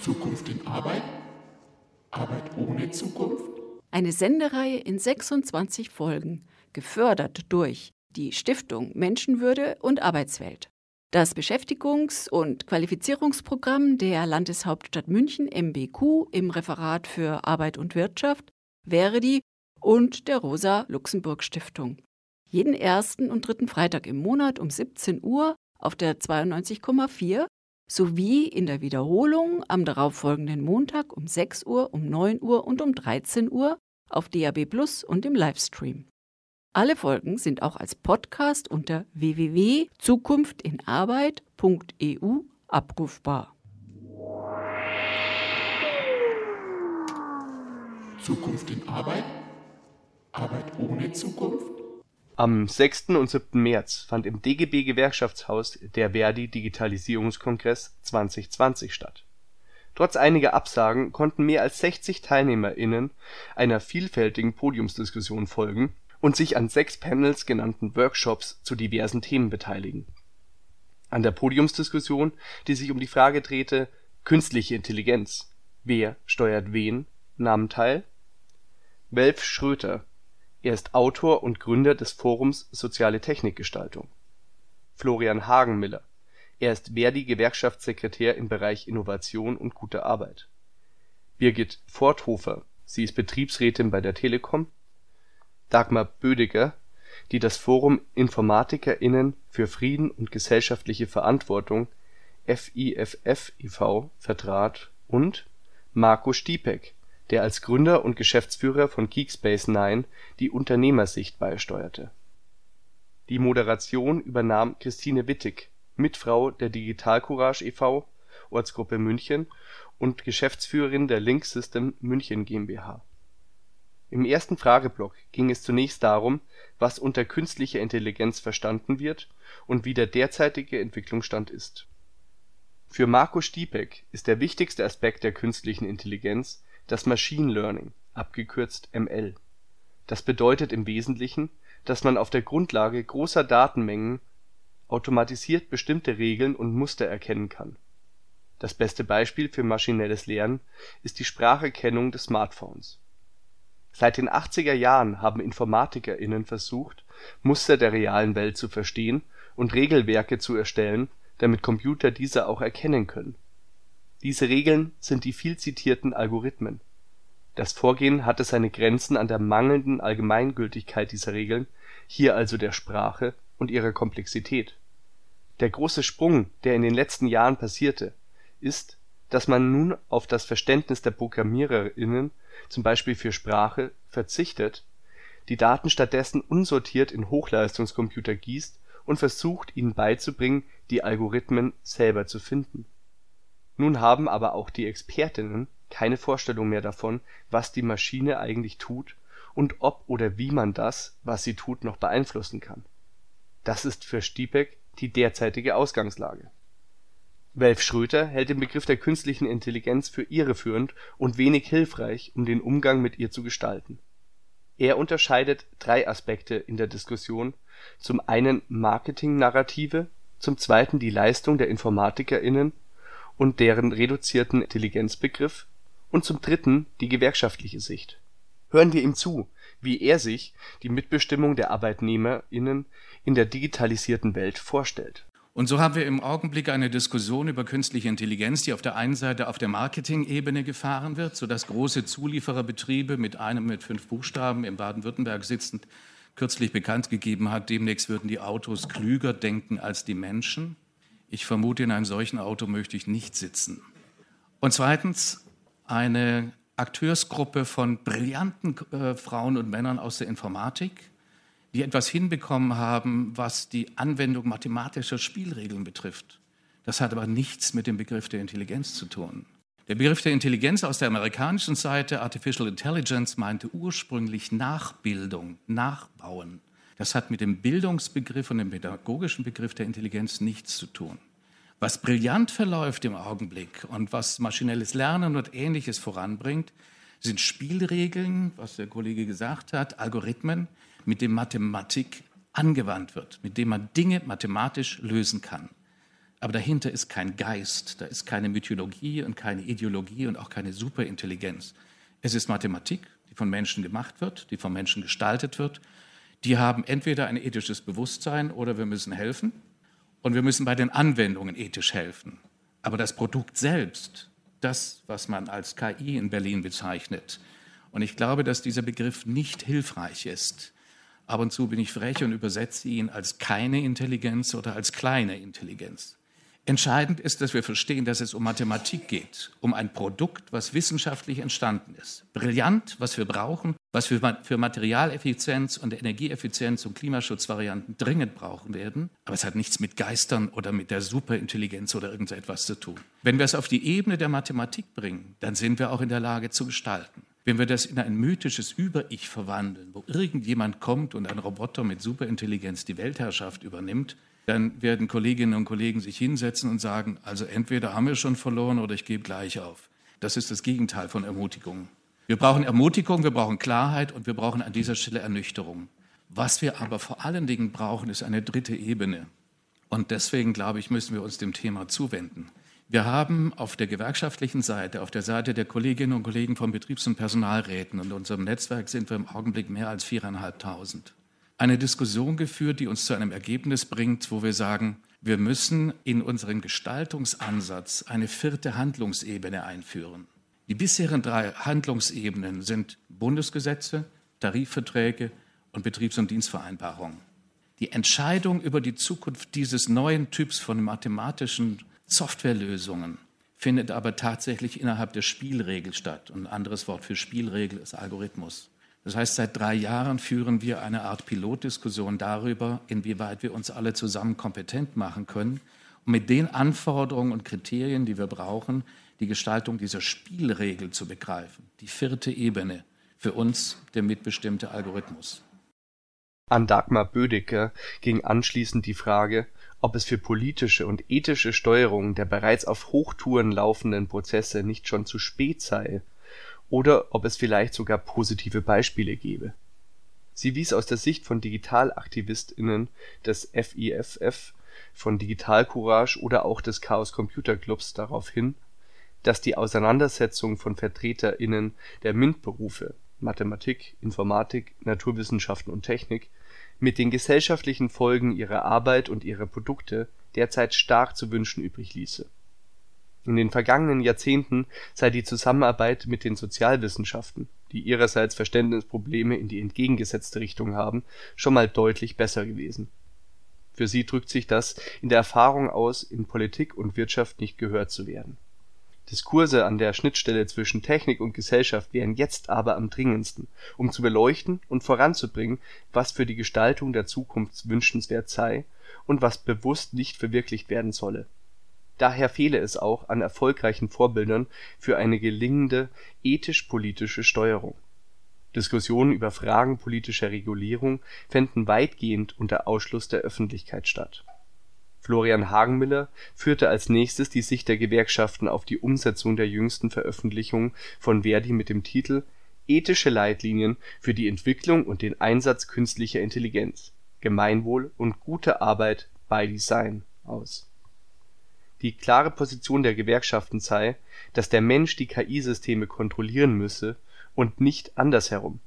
Zukunft in Arbeit? Arbeit ohne Zukunft? Eine Sendereihe in 26 Folgen, gefördert durch die Stiftung Menschenwürde und Arbeitswelt. Das Beschäftigungs- und Qualifizierungsprogramm der Landeshauptstadt München MBQ im Referat für Arbeit und Wirtschaft, Verdi und der Rosa-Luxemburg-Stiftung. Jeden ersten und dritten Freitag im Monat um 17 Uhr auf der 92,4 sowie in der Wiederholung am darauffolgenden Montag um 6 Uhr, um 9 Uhr und um 13 Uhr auf DAB Plus und im Livestream. Alle Folgen sind auch als Podcast unter www.zukunftinarbeit.eu abrufbar. Zukunft in Arbeit? Arbeit ohne Zukunft? Am 6. und 7. März fand im DGB Gewerkschaftshaus der Verdi Digitalisierungskongress 2020 statt. Trotz einiger Absagen konnten mehr als 60 TeilnehmerInnen einer vielfältigen Podiumsdiskussion folgen und sich an sechs Panels genannten Workshops zu diversen Themen beteiligen. An der Podiumsdiskussion, die sich um die Frage drehte Künstliche Intelligenz – Wer steuert wen?, nahmen teil Welf Schröter er ist Autor und Gründer des Forums Soziale Technikgestaltung. Florian Hagenmiller. Er ist Verdi-Gewerkschaftssekretär im Bereich Innovation und gute Arbeit. Birgit Voorthofer. Sie ist Betriebsrätin bei der Telekom. Dagmar Bödiger, die das Forum InformatikerInnen für Frieden und gesellschaftliche Verantwortung FIFF e.V. vertrat und Marco Stiepeck der als Gründer und Geschäftsführer von Geekspace 9 die Unternehmersicht beisteuerte. Die Moderation übernahm Christine Wittig, Mitfrau der Digital Courage e.V., Ortsgruppe München und Geschäftsführerin der Link System München GmbH. Im ersten Frageblock ging es zunächst darum, was unter künstlicher Intelligenz verstanden wird und wie der derzeitige Entwicklungsstand ist. Für Marco Stiepeck ist der wichtigste Aspekt der künstlichen Intelligenz das Machine Learning abgekürzt ML. Das bedeutet im Wesentlichen, dass man auf der Grundlage großer Datenmengen automatisiert bestimmte Regeln und Muster erkennen kann. Das beste Beispiel für maschinelles Lernen ist die Spracherkennung des Smartphones. Seit den 80er Jahren haben InformatikerInnen versucht, Muster der realen Welt zu verstehen und Regelwerke zu erstellen, damit Computer diese auch erkennen können diese Regeln sind die viel zitierten Algorithmen. Das Vorgehen hatte seine Grenzen an der mangelnden Allgemeingültigkeit dieser Regeln, hier also der Sprache und ihrer Komplexität. Der große Sprung, der in den letzten Jahren passierte, ist, dass man nun auf das Verständnis der ProgrammiererInnen zum Beispiel für Sprache verzichtet, die Daten stattdessen unsortiert in Hochleistungscomputer gießt und versucht ihnen beizubringen, die Algorithmen selber zu finden nun haben aber auch die Expertinnen keine Vorstellung mehr davon, was die Maschine eigentlich tut und ob oder wie man das, was sie tut, noch beeinflussen kann. Das ist für Stiepeck die derzeitige Ausgangslage. Welf Schröter hält den Begriff der künstlichen Intelligenz für irreführend und wenig hilfreich, um den Umgang mit ihr zu gestalten. Er unterscheidet drei Aspekte in der Diskussion, zum einen Marketing-Narrative, zum zweiten die Leistung der InformatikerInnen und deren reduzierten Intelligenzbegriff und zum dritten die gewerkschaftliche Sicht. Hören wir ihm zu, wie er sich die Mitbestimmung der ArbeitnehmerInnen in der digitalisierten Welt vorstellt. Und so haben wir im Augenblick eine Diskussion über künstliche Intelligenz, die auf der einen Seite auf der Marketing-Ebene gefahren wird, sodass große Zuliefererbetriebe mit einem mit fünf Buchstaben in Baden-Württemberg sitzend kürzlich bekannt gegeben hat, demnächst würden die Autos klüger denken als die Menschen. Ich vermute, in einem solchen Auto möchte ich nicht sitzen. Und zweitens eine Akteursgruppe von brillanten äh, Frauen und Männern aus der Informatik, die etwas hinbekommen haben, was die Anwendung mathematischer Spielregeln betrifft. Das hat aber nichts mit dem Begriff der Intelligenz zu tun. Der Begriff der Intelligenz aus der amerikanischen Seite, Artificial Intelligence, meinte ursprünglich Nachbildung, Nachbauen. Das hat mit dem Bildungsbegriff und dem pädagogischen Begriff der Intelligenz nichts zu tun. Was brillant verläuft im Augenblick und was maschinelles Lernen und ähnliches voranbringt, sind Spielregeln, was der Kollege gesagt hat, Algorithmen, mit denen Mathematik angewandt wird, mit denen man Dinge mathematisch lösen kann. Aber dahinter ist kein Geist, da ist keine Mythologie und keine Ideologie und auch keine Superintelligenz. Es ist Mathematik, die von Menschen gemacht wird, die von Menschen gestaltet wird. Die haben entweder ein ethisches Bewusstsein oder wir müssen helfen. Und wir müssen bei den Anwendungen ethisch helfen. Aber das Produkt selbst, das, was man als KI in Berlin bezeichnet, und ich glaube, dass dieser Begriff nicht hilfreich ist. Ab und zu bin ich frech und übersetze ihn als keine Intelligenz oder als kleine Intelligenz. Entscheidend ist, dass wir verstehen, dass es um Mathematik geht, um ein Produkt, was wissenschaftlich entstanden ist. Brillant, was wir brauchen, was wir für Materialeffizienz und Energieeffizienz und Klimaschutzvarianten dringend brauchen werden. Aber es hat nichts mit Geistern oder mit der Superintelligenz oder irgendetwas zu tun. Wenn wir es auf die Ebene der Mathematik bringen, dann sind wir auch in der Lage zu gestalten. Wenn wir das in ein mythisches Über-Ich verwandeln, wo irgendjemand kommt und ein Roboter mit Superintelligenz die Weltherrschaft übernimmt, dann werden Kolleginnen und Kollegen sich hinsetzen und sagen, also entweder haben wir schon verloren oder ich gebe gleich auf. Das ist das Gegenteil von Ermutigung. Wir brauchen Ermutigung, wir brauchen Klarheit und wir brauchen an dieser Stelle Ernüchterung. Was wir aber vor allen Dingen brauchen, ist eine dritte Ebene. Und deswegen, glaube ich, müssen wir uns dem Thema zuwenden. Wir haben auf der gewerkschaftlichen Seite, auf der Seite der Kolleginnen und Kollegen von Betriebs- und Personalräten und unserem Netzwerk sind wir im Augenblick mehr als viereinhalbtausend eine Diskussion geführt, die uns zu einem Ergebnis bringt, wo wir sagen, wir müssen in unseren Gestaltungsansatz eine vierte Handlungsebene einführen. Die bisherigen drei Handlungsebenen sind Bundesgesetze, Tarifverträge und Betriebs- und Dienstvereinbarungen. Die Entscheidung über die Zukunft dieses neuen Typs von mathematischen Softwarelösungen findet aber tatsächlich innerhalb der Spielregel statt. Und ein anderes Wort für Spielregel ist Algorithmus. Das heißt, seit drei Jahren führen wir eine Art Pilotdiskussion darüber, inwieweit wir uns alle zusammen kompetent machen können, um mit den Anforderungen und Kriterien, die wir brauchen, die Gestaltung dieser Spielregel zu begreifen. Die vierte Ebene für uns der mitbestimmte Algorithmus. An Dagmar Bödecker ging anschließend die Frage, ob es für politische und ethische Steuerung der bereits auf Hochtouren laufenden Prozesse nicht schon zu spät sei oder ob es vielleicht sogar positive Beispiele gäbe. Sie wies aus der Sicht von DigitalaktivistInnen des FIFF, von Digital Courage oder auch des Chaos Computer Clubs darauf hin, dass die Auseinandersetzung von VertreterInnen der MINT-Berufe (Mathematik, Informatik, Naturwissenschaften und Technik) mit den gesellschaftlichen Folgen ihrer Arbeit und ihrer Produkte derzeit stark zu wünschen übrig ließe in den vergangenen Jahrzehnten sei die Zusammenarbeit mit den Sozialwissenschaften, die ihrerseits Verständnisprobleme in die entgegengesetzte Richtung haben, schon mal deutlich besser gewesen. Für sie drückt sich das in der Erfahrung aus, in Politik und Wirtschaft nicht gehört zu werden. Diskurse an der Schnittstelle zwischen Technik und Gesellschaft wären jetzt aber am dringendsten, um zu beleuchten und voranzubringen, was für die Gestaltung der Zukunft wünschenswert sei und was bewusst nicht verwirklicht werden solle Daher fehle es auch an erfolgreichen Vorbildern für eine gelingende ethisch-politische Steuerung. Diskussionen über Fragen politischer Regulierung fänden weitgehend unter Ausschluss der Öffentlichkeit statt. Florian Hagenmiller führte als nächstes die Sicht der Gewerkschaften auf die Umsetzung der jüngsten Veröffentlichung von Verdi mit dem Titel Ethische Leitlinien für die Entwicklung und den Einsatz künstlicher Intelligenz – Gemeinwohl und gute Arbeit by Design aus die klare Position der Gewerkschaften sei, dass der Mensch die KI-Systeme kontrollieren müsse und nicht andersherum.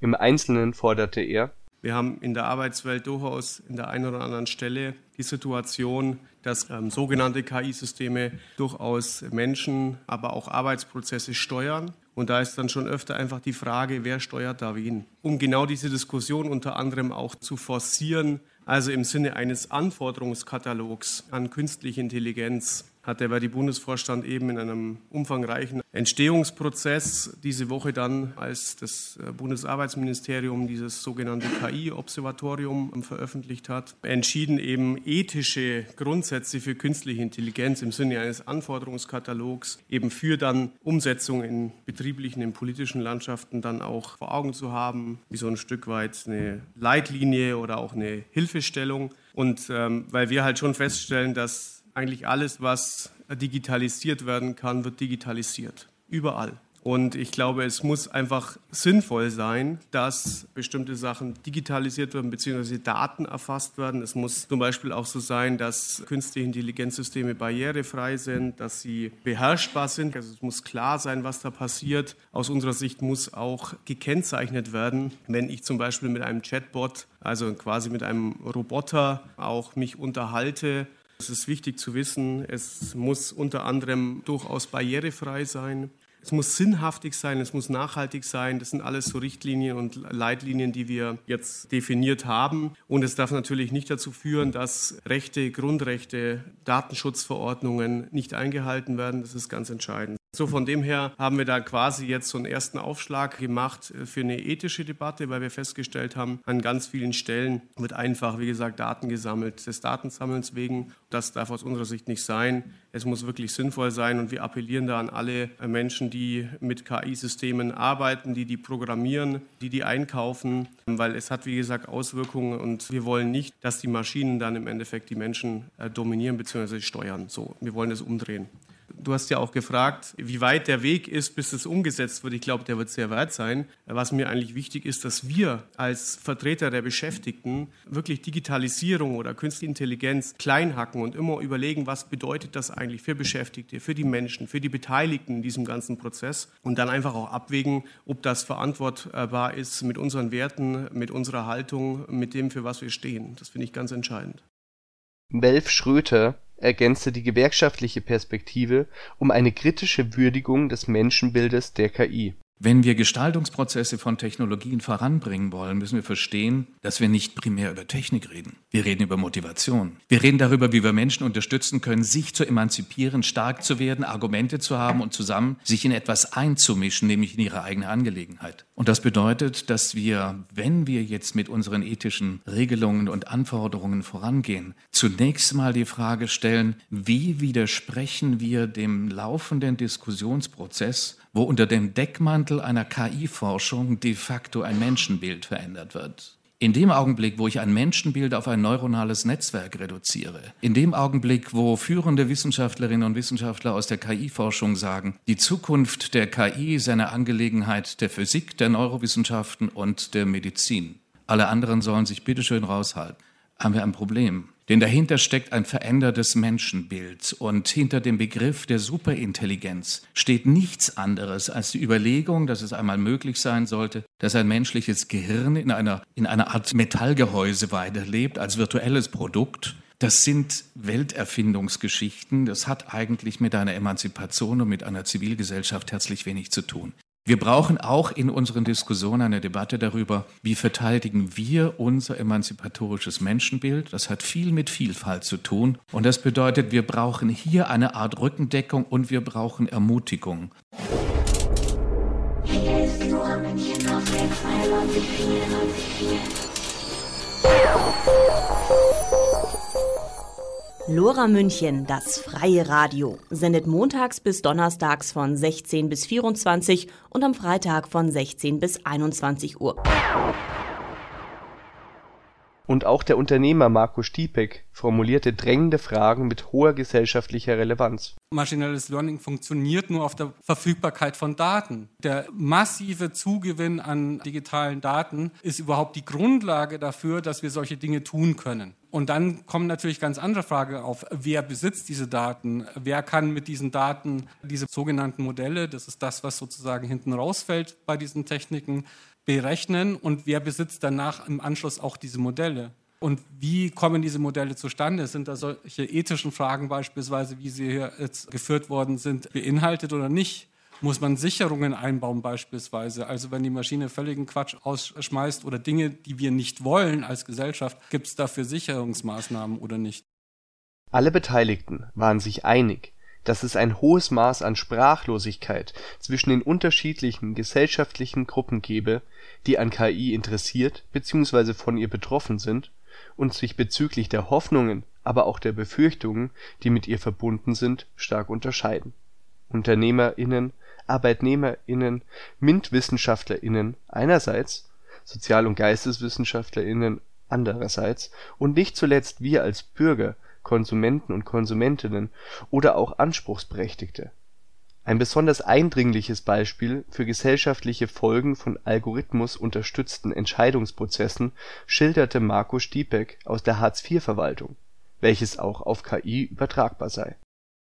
Im Einzelnen forderte er wir haben in der Arbeitswelt durchaus in der einen oder anderen Stelle die Situation, dass ähm, sogenannte KI-Systeme durchaus Menschen, aber auch Arbeitsprozesse steuern. Und da ist dann schon öfter einfach die Frage, wer steuert da wen? Um genau diese Diskussion unter anderem auch zu forcieren, also im Sinne eines Anforderungskatalogs an künstliche Intelligenz hat der Verdi-Bundesvorstand eben in einem umfangreichen Entstehungsprozess diese Woche dann, als das äh, Bundesarbeitsministerium dieses sogenannte KI-Observatorium veröffentlicht hat, entschieden, eben ethische Grundsätze für künstliche Intelligenz im Sinne eines Anforderungskatalogs eben für dann Umsetzung in betrieblichen, in politischen Landschaften dann auch vor Augen zu haben, wie so ein Stück weit eine Leitlinie oder auch eine Hilfestellung. Und ähm, weil wir halt schon feststellen, dass eigentlich alles, was digitalisiert werden kann, wird digitalisiert. Überall. Und ich glaube, es muss einfach sinnvoll sein, dass bestimmte Sachen digitalisiert werden bzw. Daten erfasst werden. Es muss zum Beispiel auch so sein, dass künstliche Intelligenzsysteme barrierefrei sind, dass sie beherrschbar sind. Also es muss klar sein, was da passiert. Aus unserer Sicht muss auch gekennzeichnet werden, wenn ich zum Beispiel mit einem Chatbot, also quasi mit einem Roboter, auch mich unterhalte. Es ist wichtig zu wissen, es muss unter anderem durchaus barrierefrei sein. Es muss sinnhaftig sein, es muss nachhaltig sein. Das sind alles so Richtlinien und Leitlinien, die wir jetzt definiert haben. Und es darf natürlich nicht dazu führen, dass Rechte, Grundrechte, Datenschutzverordnungen nicht eingehalten werden. Das ist ganz entscheidend. So von dem her haben wir da quasi jetzt so einen ersten Aufschlag gemacht für eine ethische Debatte, weil wir festgestellt haben, an ganz vielen Stellen wird einfach, wie gesagt, Daten gesammelt, des Datensammelns wegen. Das darf aus unserer Sicht nicht sein. Es muss wirklich sinnvoll sein und wir appellieren da an alle Menschen, die mit KI-Systemen arbeiten, die die programmieren, die die einkaufen, weil es hat, wie gesagt, Auswirkungen und wir wollen nicht, dass die Maschinen dann im Endeffekt die Menschen äh, dominieren bzw. steuern. So, wir wollen es umdrehen. Du hast ja auch gefragt, wie weit der Weg ist, bis es umgesetzt wird. Ich glaube, der wird sehr weit sein. Was mir eigentlich wichtig ist, dass wir als Vertreter der Beschäftigten wirklich Digitalisierung oder Künstliche Intelligenz kleinhacken und immer überlegen, was bedeutet das eigentlich für Beschäftigte, für die Menschen, für die Beteiligten in diesem ganzen Prozess und dann einfach auch abwägen, ob das verantwortbar ist mit unseren Werten, mit unserer Haltung, mit dem, für was wir stehen. Das finde ich ganz entscheidend. Melf Schröter ergänzte die gewerkschaftliche Perspektive um eine kritische Würdigung des Menschenbildes der KI wenn wir Gestaltungsprozesse von Technologien voranbringen wollen, müssen wir verstehen, dass wir nicht primär über Technik reden. Wir reden über Motivation. Wir reden darüber, wie wir Menschen unterstützen können, sich zu emanzipieren, stark zu werden, Argumente zu haben und zusammen sich in etwas einzumischen, nämlich in ihre eigene Angelegenheit. Und das bedeutet, dass wir, wenn wir jetzt mit unseren ethischen Regelungen und Anforderungen vorangehen, zunächst mal die Frage stellen, wie widersprechen wir dem laufenden Diskussionsprozess wo unter dem Deckmantel einer KI-Forschung de facto ein Menschenbild verändert wird. In dem Augenblick, wo ich ein Menschenbild auf ein neuronales Netzwerk reduziere, in dem Augenblick, wo führende Wissenschaftlerinnen und Wissenschaftler aus der KI-Forschung sagen, die Zukunft der KI ist eine Angelegenheit der Physik, der Neurowissenschaften und der Medizin. Alle anderen sollen sich bitteschön raushalten. Haben wir ein Problem. Denn dahinter steckt ein verändertes Menschenbild und hinter dem Begriff der Superintelligenz steht nichts anderes als die Überlegung, dass es einmal möglich sein sollte, dass ein menschliches Gehirn in einer, in einer Art Metallgehäuse weiterlebt als virtuelles Produkt. Das sind Welterfindungsgeschichten. Das hat eigentlich mit einer Emanzipation und mit einer Zivilgesellschaft herzlich wenig zu tun. Wir brauchen auch in unseren Diskussionen eine Debatte darüber, wie verteidigen wir unser emanzipatorisches Menschenbild. Das hat viel mit Vielfalt zu tun. Und das bedeutet, wir brauchen hier eine Art Rückendeckung und wir brauchen Ermutigung. Hier Lora München, das freie Radio, sendet montags bis donnerstags von 16 bis 24 und am Freitag von 16 bis 21 Uhr. Und auch der Unternehmer Marco Stiepek formulierte drängende Fragen mit hoher gesellschaftlicher Relevanz. Maschinelles Learning funktioniert nur auf der Verfügbarkeit von Daten. Der massive Zugewinn an digitalen Daten ist überhaupt die Grundlage dafür, dass wir solche Dinge tun können. Und dann kommen natürlich ganz andere Fragen auf. Wer besitzt diese Daten? Wer kann mit diesen Daten diese sogenannten Modelle, das ist das, was sozusagen hinten rausfällt bei diesen Techniken, berechnen? Und wer besitzt danach im Anschluss auch diese Modelle? Und wie kommen diese Modelle zustande? Sind da solche ethischen Fragen beispielsweise, wie sie hier jetzt geführt worden sind, beinhaltet oder nicht? muss man Sicherungen einbauen beispielsweise. Also wenn die Maschine völligen Quatsch ausschmeißt oder Dinge, die wir nicht wollen als Gesellschaft, gibt es dafür Sicherungsmaßnahmen oder nicht? Alle Beteiligten waren sich einig, dass es ein hohes Maß an Sprachlosigkeit zwischen den unterschiedlichen gesellschaftlichen Gruppen gebe, die an KI interessiert bzw. von ihr betroffen sind und sich bezüglich der Hoffnungen, aber auch der Befürchtungen, die mit ihr verbunden sind, stark unterscheiden. UnternehmerInnen ArbeitnehmerInnen, MINT-WissenschaftlerInnen einerseits, Sozial und GeisteswissenschaftlerInnen andererseits und nicht zuletzt wir als Bürger, Konsumenten und Konsumentinnen oder auch Anspruchsberechtigte. Ein besonders eindringliches Beispiel für gesellschaftliche Folgen von algorithmusunterstützten Entscheidungsprozessen schilderte Marco Stiepeck aus der Hartz-IV-Verwaltung, welches auch auf KI übertragbar sei.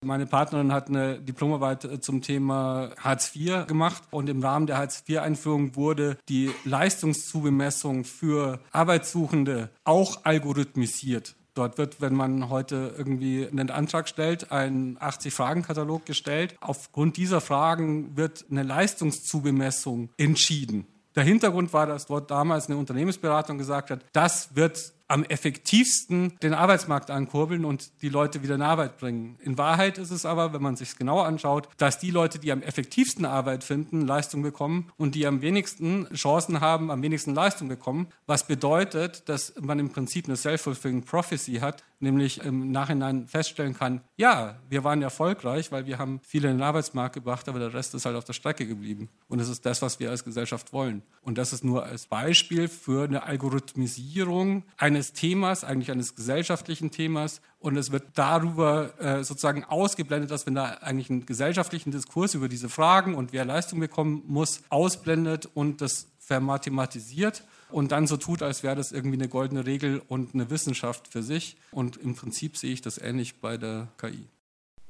Meine Partnerin hat eine Diplomarbeit äh, zum Thema Hartz IV gemacht und im Rahmen der Hartz IV-Einführung wurde die Leistungszubemessung für Arbeitssuchende auch algorithmisiert. Dort wird, wenn man heute irgendwie einen Antrag stellt, ein 80-Fragen-Katalog gestellt. Aufgrund dieser Fragen wird eine Leistungszubemessung entschieden. Der Hintergrund war, dass dort damals eine Unternehmensberatung gesagt hat, das wird am effektivsten den Arbeitsmarkt ankurbeln und die Leute wieder in Arbeit bringen. In Wahrheit ist es aber, wenn man sich genauer anschaut, dass die Leute, die am effektivsten Arbeit finden, Leistung bekommen und die am wenigsten Chancen haben, am wenigsten Leistung bekommen, was bedeutet, dass man im Prinzip eine self-fulfilling prophecy hat, nämlich im Nachhinein feststellen kann, ja, wir waren erfolgreich, weil wir haben viele in den Arbeitsmarkt gebracht, aber der Rest ist halt auf der Strecke geblieben. Und das ist das, was wir als Gesellschaft wollen. Und das ist nur als Beispiel für eine Algorithmisierung eines Themas, eigentlich eines gesellschaftlichen Themas. Und es wird darüber äh, sozusagen ausgeblendet, dass wenn da eigentlich einen gesellschaftlichen Diskurs über diese Fragen und wer Leistung bekommen muss, ausblendet und das vermathematisiert und dann so tut, als wäre das irgendwie eine goldene Regel und eine Wissenschaft für sich. Und im Prinzip sehe ich das ähnlich bei der KI.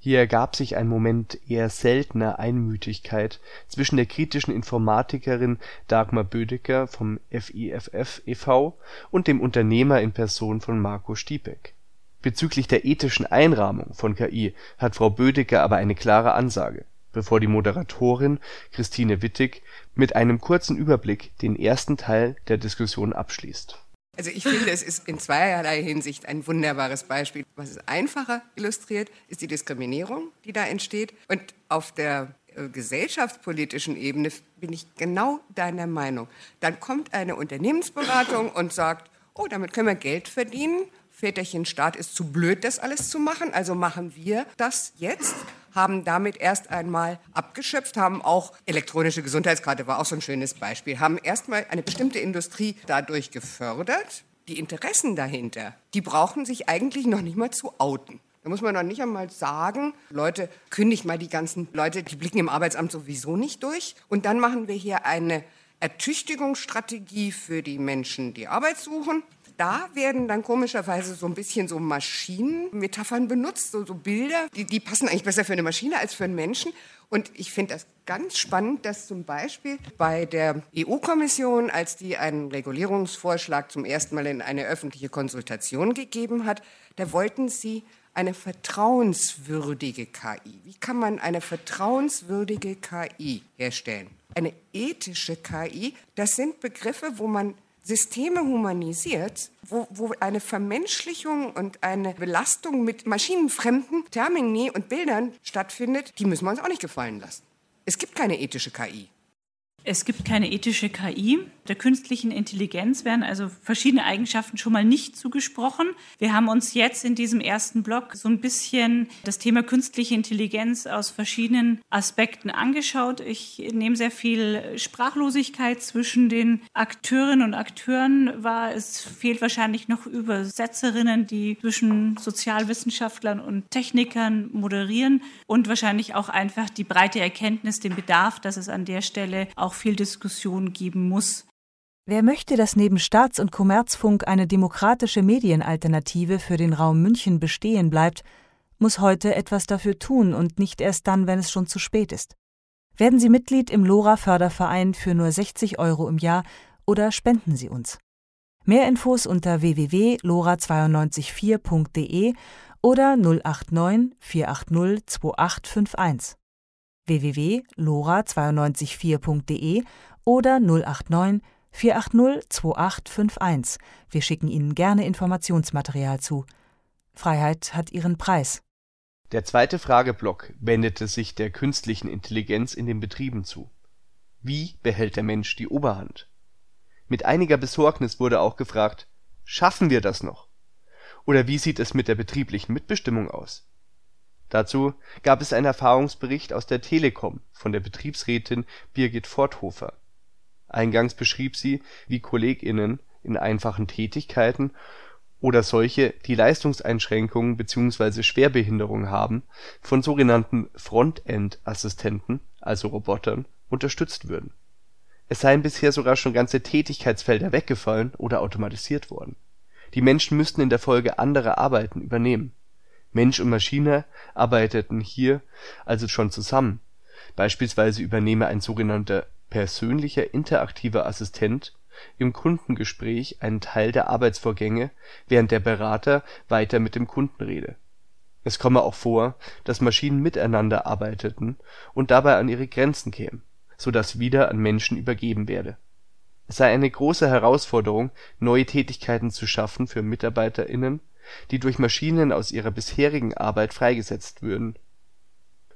Hier ergab sich ein Moment eher seltener Einmütigkeit zwischen der kritischen Informatikerin Dagmar Bödecker vom FIFF e.V. und dem Unternehmer in Person von Marco Stiepeck. Bezüglich der ethischen Einrahmung von KI hat Frau Bödecker aber eine klare Ansage bevor die Moderatorin Christine Wittig mit einem kurzen Überblick den ersten Teil der Diskussion abschließt. Also ich finde, es ist in zweierlei Hinsicht ein wunderbares Beispiel. Was es einfacher illustriert, ist die Diskriminierung, die da entsteht. Und auf der äh, gesellschaftspolitischen Ebene bin ich genau deiner Meinung. Dann kommt eine Unternehmensberatung und sagt, oh, damit können wir Geld verdienen. Väterchen Staat ist zu blöd, das alles zu machen, also machen wir das jetzt haben damit erst einmal abgeschöpft, haben auch elektronische Gesundheitskarte war auch so ein schönes Beispiel, haben erstmal eine bestimmte Industrie dadurch gefördert. Die Interessen dahinter, die brauchen sich eigentlich noch nicht mal zu outen. Da muss man noch nicht einmal sagen, Leute, kündigt mal die ganzen Leute, die blicken im Arbeitsamt sowieso nicht durch. Und dann machen wir hier eine Ertüchtigungsstrategie für die Menschen, die Arbeit suchen da werden dann komischerweise so ein bisschen so Maschinenmetaphern benutzt, so, so Bilder, die, die passen eigentlich besser für eine Maschine als für einen Menschen. Und ich finde das ganz spannend, dass zum Beispiel bei der EU-Kommission, als die einen Regulierungsvorschlag zum ersten Mal in eine öffentliche Konsultation gegeben hat, da wollten sie eine vertrauenswürdige KI. Wie kann man eine vertrauenswürdige KI herstellen? Eine ethische KI, das sind Begriffe, wo man Systeme humanisiert, wo, wo eine Vermenschlichung und eine Belastung mit maschinenfremden Termini und Bildern stattfindet, die müssen wir uns auch nicht gefallen lassen. Es gibt keine ethische KI. Es gibt keine ethische KI. Der künstlichen Intelligenz werden also verschiedene Eigenschaften schon mal nicht zugesprochen. Wir haben uns jetzt in diesem ersten Block so ein bisschen das Thema künstliche Intelligenz aus verschiedenen Aspekten angeschaut. Ich nehme sehr viel Sprachlosigkeit zwischen den Akteurinnen und Akteuren wahr. Es fehlt wahrscheinlich noch Übersetzerinnen, die zwischen Sozialwissenschaftlern und Technikern moderieren und wahrscheinlich auch einfach die breite Erkenntnis, den Bedarf, dass es an der Stelle auch auch viel Diskussion geben muss. Wer möchte, dass neben Staats- und Kommerzfunk eine demokratische Medienalternative für den Raum München bestehen bleibt, muss heute etwas dafür tun und nicht erst dann, wenn es schon zu spät ist. Werden Sie Mitglied im LoRa-Förderverein für nur 60 Euro im Jahr oder spenden Sie uns. Mehr Infos unter www.lora924.de oder 089 480 2851 www.lora924.de oder 089 480 2851. Wir schicken Ihnen gerne Informationsmaterial zu. Freiheit hat ihren Preis. Der zweite Frageblock wendete sich der künstlichen Intelligenz in den Betrieben zu. Wie behält der Mensch die Oberhand? Mit einiger Besorgnis wurde auch gefragt, schaffen wir das noch? Oder wie sieht es mit der betrieblichen Mitbestimmung aus? Dazu gab es einen Erfahrungsbericht aus der Telekom von der Betriebsrätin Birgit Forthofer. Eingangs beschrieb sie, wie KollegInnen in einfachen Tätigkeiten oder solche, die Leistungseinschränkungen bzw. Schwerbehinderung haben, von sogenannten Frontend-Assistenten (also Robotern) unterstützt würden. Es seien bisher sogar schon ganze Tätigkeitsfelder weggefallen oder automatisiert worden. Die Menschen müssten in der Folge andere Arbeiten übernehmen. Mensch und Maschine arbeiteten hier also schon zusammen, beispielsweise übernehme ein sogenannter „ persönlicher interaktiver Assistent “im Kundengespräch einen Teil der Arbeitsvorgänge, während der Berater weiter mit dem Kunden rede. Es komme auch vor, dass Maschinen miteinander arbeiteten und dabei an ihre Grenzen kämen, so dass wieder an Menschen übergeben werde. Es sei eine große Herausforderung, neue Tätigkeiten zu schaffen für MitarbeiterInnen die durch Maschinen aus ihrer bisherigen Arbeit freigesetzt würden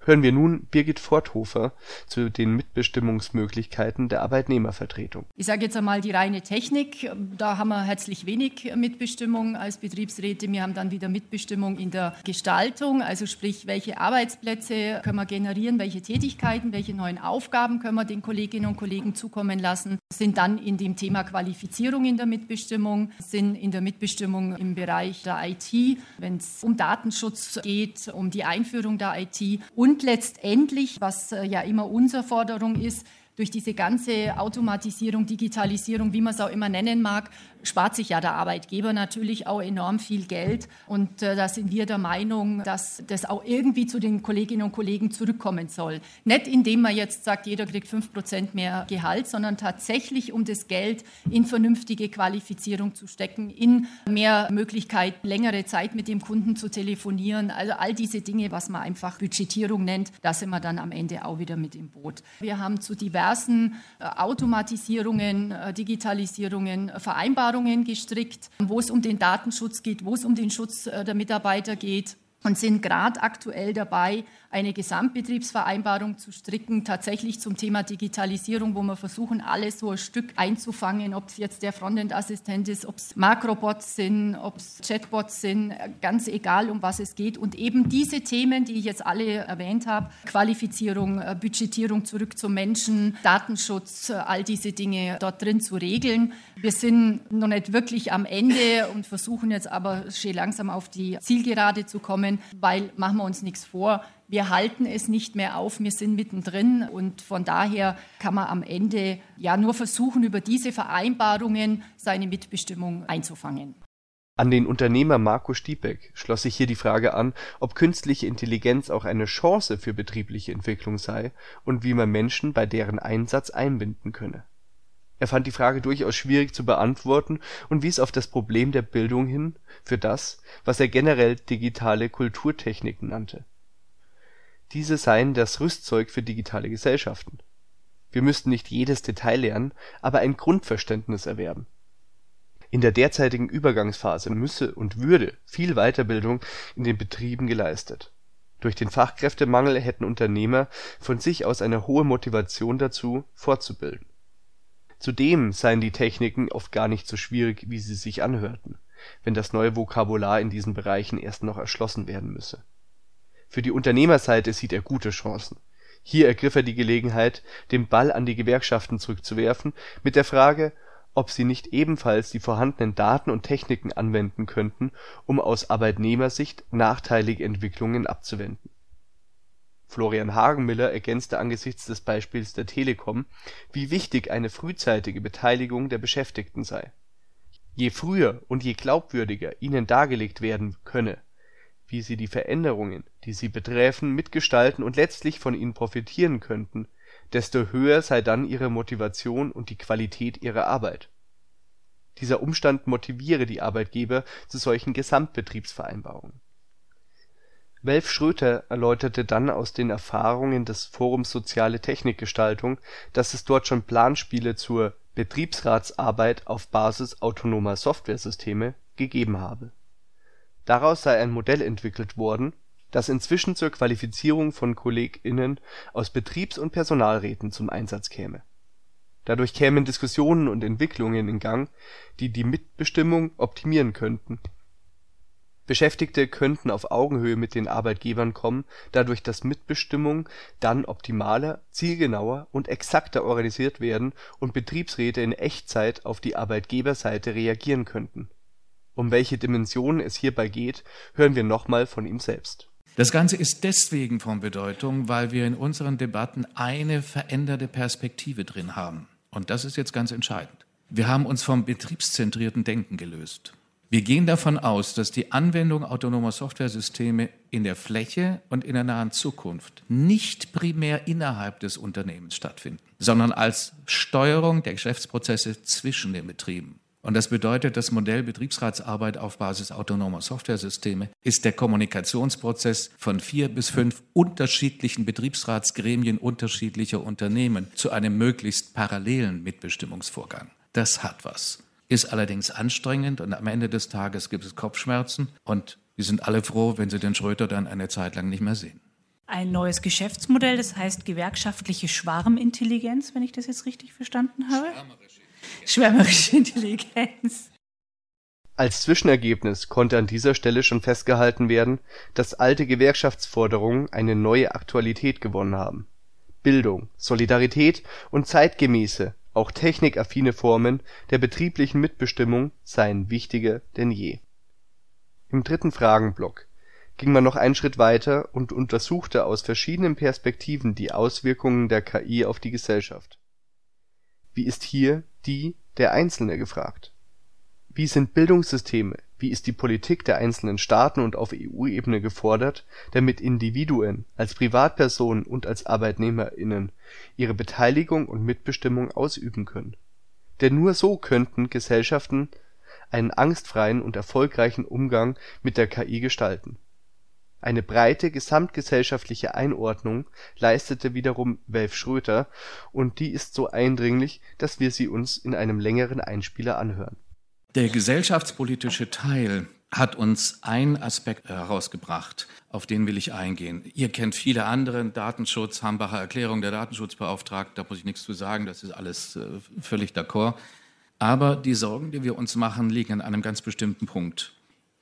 Hören wir nun Birgit Forthofer zu den Mitbestimmungsmöglichkeiten der Arbeitnehmervertretung. Ich sage jetzt einmal die reine Technik. Da haben wir herzlich wenig Mitbestimmung als Betriebsräte. Wir haben dann wieder Mitbestimmung in der Gestaltung, also sprich, welche Arbeitsplätze können wir generieren, welche Tätigkeiten, welche neuen Aufgaben können wir den Kolleginnen und Kollegen zukommen lassen, sind dann in dem Thema Qualifizierung in der Mitbestimmung, sind in der Mitbestimmung im Bereich der IT, wenn es um Datenschutz geht, um die Einführung der IT und und letztendlich, was äh, ja immer unsere Forderung ist, durch diese ganze Automatisierung, Digitalisierung, wie man es auch immer nennen mag, spart sich ja der Arbeitgeber natürlich auch enorm viel Geld. Und äh, da sind wir der Meinung, dass das auch irgendwie zu den Kolleginnen und Kollegen zurückkommen soll. Nicht indem man jetzt sagt, jeder kriegt fünf Prozent mehr Gehalt, sondern tatsächlich um das Geld in vernünftige Qualifizierung zu stecken, in mehr Möglichkeit, längere Zeit mit dem Kunden zu telefonieren. Also all diese Dinge, was man einfach Budgetierung nennt, da sind wir dann am Ende auch wieder mit im Boot. Wir haben zu diversen äh, Automatisierungen, äh, Digitalisierungen Vereinbarungen Vereinbarungen gestrickt, wo es um den Datenschutz geht, wo es um den Schutz äh, der Mitarbeiter geht und sind gerade aktuell dabei, eine Gesamtbetriebsvereinbarung zu stricken, tatsächlich zum Thema Digitalisierung, wo wir versuchen, alles so ein Stück einzufangen, ob es jetzt der Frontend-Assistent ist, ob es Makrobots sind, ob es Chatbots sind, ganz egal, um was es geht. Und eben diese Themen, die ich jetzt alle erwähnt habe, Qualifizierung, äh, Budgetierung zurück zum Menschen, Datenschutz, äh, all diese Dinge dort drin zu regeln. Wir sind noch nicht wirklich am Ende und versuchen jetzt aber schön langsam auf die Zielgerade zu kommen, weil machen wir uns nichts vor wir halten es nicht mehr auf, wir sind mittendrin und von daher kann man am Ende ja nur versuchen, über diese Vereinbarungen seine Mitbestimmung einzufangen. An den Unternehmer Marco Stiepeck schloss sich hier die Frage an, ob künstliche Intelligenz auch eine Chance für betriebliche Entwicklung sei und wie man Menschen bei deren Einsatz einbinden könne. Er fand die Frage durchaus schwierig zu beantworten und wies auf das Problem der Bildung hin für das, was er generell digitale Kulturtechniken nannte diese seien das Rüstzeug für digitale Gesellschaften. Wir müssten nicht jedes Detail lernen, aber ein Grundverständnis erwerben. In der derzeitigen Übergangsphase müsse und würde viel Weiterbildung in den Betrieben geleistet. Durch den Fachkräftemangel hätten Unternehmer von sich aus eine hohe Motivation dazu, fortzubilden. Zudem seien die Techniken oft gar nicht so schwierig, wie sie sich anhörten, wenn das neue Vokabular in diesen Bereichen erst noch erschlossen werden müsse für die Unternehmerseite sieht er gute Chancen. Hier ergriff er die Gelegenheit, den Ball an die Gewerkschaften zurückzuwerfen, mit der Frage, ob sie nicht ebenfalls die vorhandenen Daten und Techniken anwenden könnten, um aus Arbeitnehmersicht nachteilige Entwicklungen abzuwenden. Florian Hagenmiller ergänzte angesichts des Beispiels der Telekom, wie wichtig eine frühzeitige Beteiligung der Beschäftigten sei. Je früher und je glaubwürdiger ihnen dargelegt werden könne wie sie die Veränderungen, die sie betreffen, mitgestalten und letztlich von ihnen profitieren könnten, desto höher sei dann ihre Motivation und die Qualität ihrer Arbeit. Dieser Umstand motiviere die Arbeitgeber zu solchen Gesamtbetriebsvereinbarungen. Welf Schröter erläuterte dann aus den Erfahrungen des Forums Soziale Technikgestaltung, dass es dort schon Planspiele zur Betriebsratsarbeit auf Basis autonomer Softwaresysteme gegeben habe Daraus sei ein Modell entwickelt worden, das inzwischen zur Qualifizierung von KollegInnen aus Betriebs und Personalräten zum Einsatz käme. Dadurch kämen Diskussionen und Entwicklungen in Gang, die die Mitbestimmung optimieren könnten. Beschäftigte könnten auf Augenhöhe mit den Arbeitgebern kommen, da durch das Mitbestimmung dann optimaler, zielgenauer und exakter organisiert werden und Betriebsräte in Echtzeit auf die Arbeitgeberseite reagieren könnten Um welche Dimensionen es hierbei geht, hören wir nochmal von ihm selbst. Das Ganze ist deswegen von Bedeutung, weil wir in unseren Debatten eine veränderte Perspektive drin haben. Und das ist jetzt ganz entscheidend. Wir haben uns vom betriebszentrierten Denken gelöst. Wir gehen davon aus, dass die Anwendung autonomer Softwaresysteme in der Fläche und in der nahen Zukunft nicht primär innerhalb des Unternehmens stattfinden, sondern als Steuerung der Geschäftsprozesse zwischen den Betrieben. Und das bedeutet, das Modell Betriebsratsarbeit auf Basis autonomer Softwaresysteme ist der Kommunikationsprozess von vier bis fünf unterschiedlichen Betriebsratsgremien unterschiedlicher Unternehmen zu einem möglichst parallelen Mitbestimmungsvorgang. Das hat was. Ist allerdings anstrengend und am Ende des Tages gibt es Kopfschmerzen und die sind alle froh, wenn sie den Schröter dann eine Zeit lang nicht mehr sehen. Ein neues Geschäftsmodell, das heißt gewerkschaftliche Schwarmintelligenz, wenn ich das jetzt richtig verstanden habe. Schwärmerische Intelligenz. Als Zwischenergebnis konnte an dieser Stelle schon festgehalten werden, dass alte Gewerkschaftsforderungen eine neue Aktualität gewonnen haben. Bildung, Solidarität und zeitgemäße, auch technikaffine Formen der betrieblichen Mitbestimmung seien wichtiger denn je. Im dritten Fragenblock ging man noch einen Schritt weiter und untersuchte aus verschiedenen Perspektiven die Auswirkungen der KI auf die Gesellschaft. Wie ist hier die der Einzelne gefragt? Wie sind Bildungssysteme, wie ist die Politik der einzelnen Staaten und auf EU-Ebene gefordert, damit Individuen als Privatpersonen und als ArbeitnehmerInnen ihre Beteiligung und Mitbestimmung ausüben können? Denn nur so könnten Gesellschaften einen angstfreien und erfolgreichen Umgang mit der KI gestalten. Eine breite gesamtgesellschaftliche Einordnung leistete wiederum Welf Schröter und die ist so eindringlich, dass wir sie uns in einem längeren Einspieler anhören der gesellschaftspolitische Teil hat uns einen Aspekt herausgebracht, auf den will ich eingehen. Ihr kennt viele andere, Datenschutz, Hambacher Erklärung der Datenschutzbeauftragten, da muss ich nichts zu sagen, das ist alles äh, völlig d'accord. Aber die Sorgen, die wir uns machen, liegen an einem ganz bestimmten Punkt.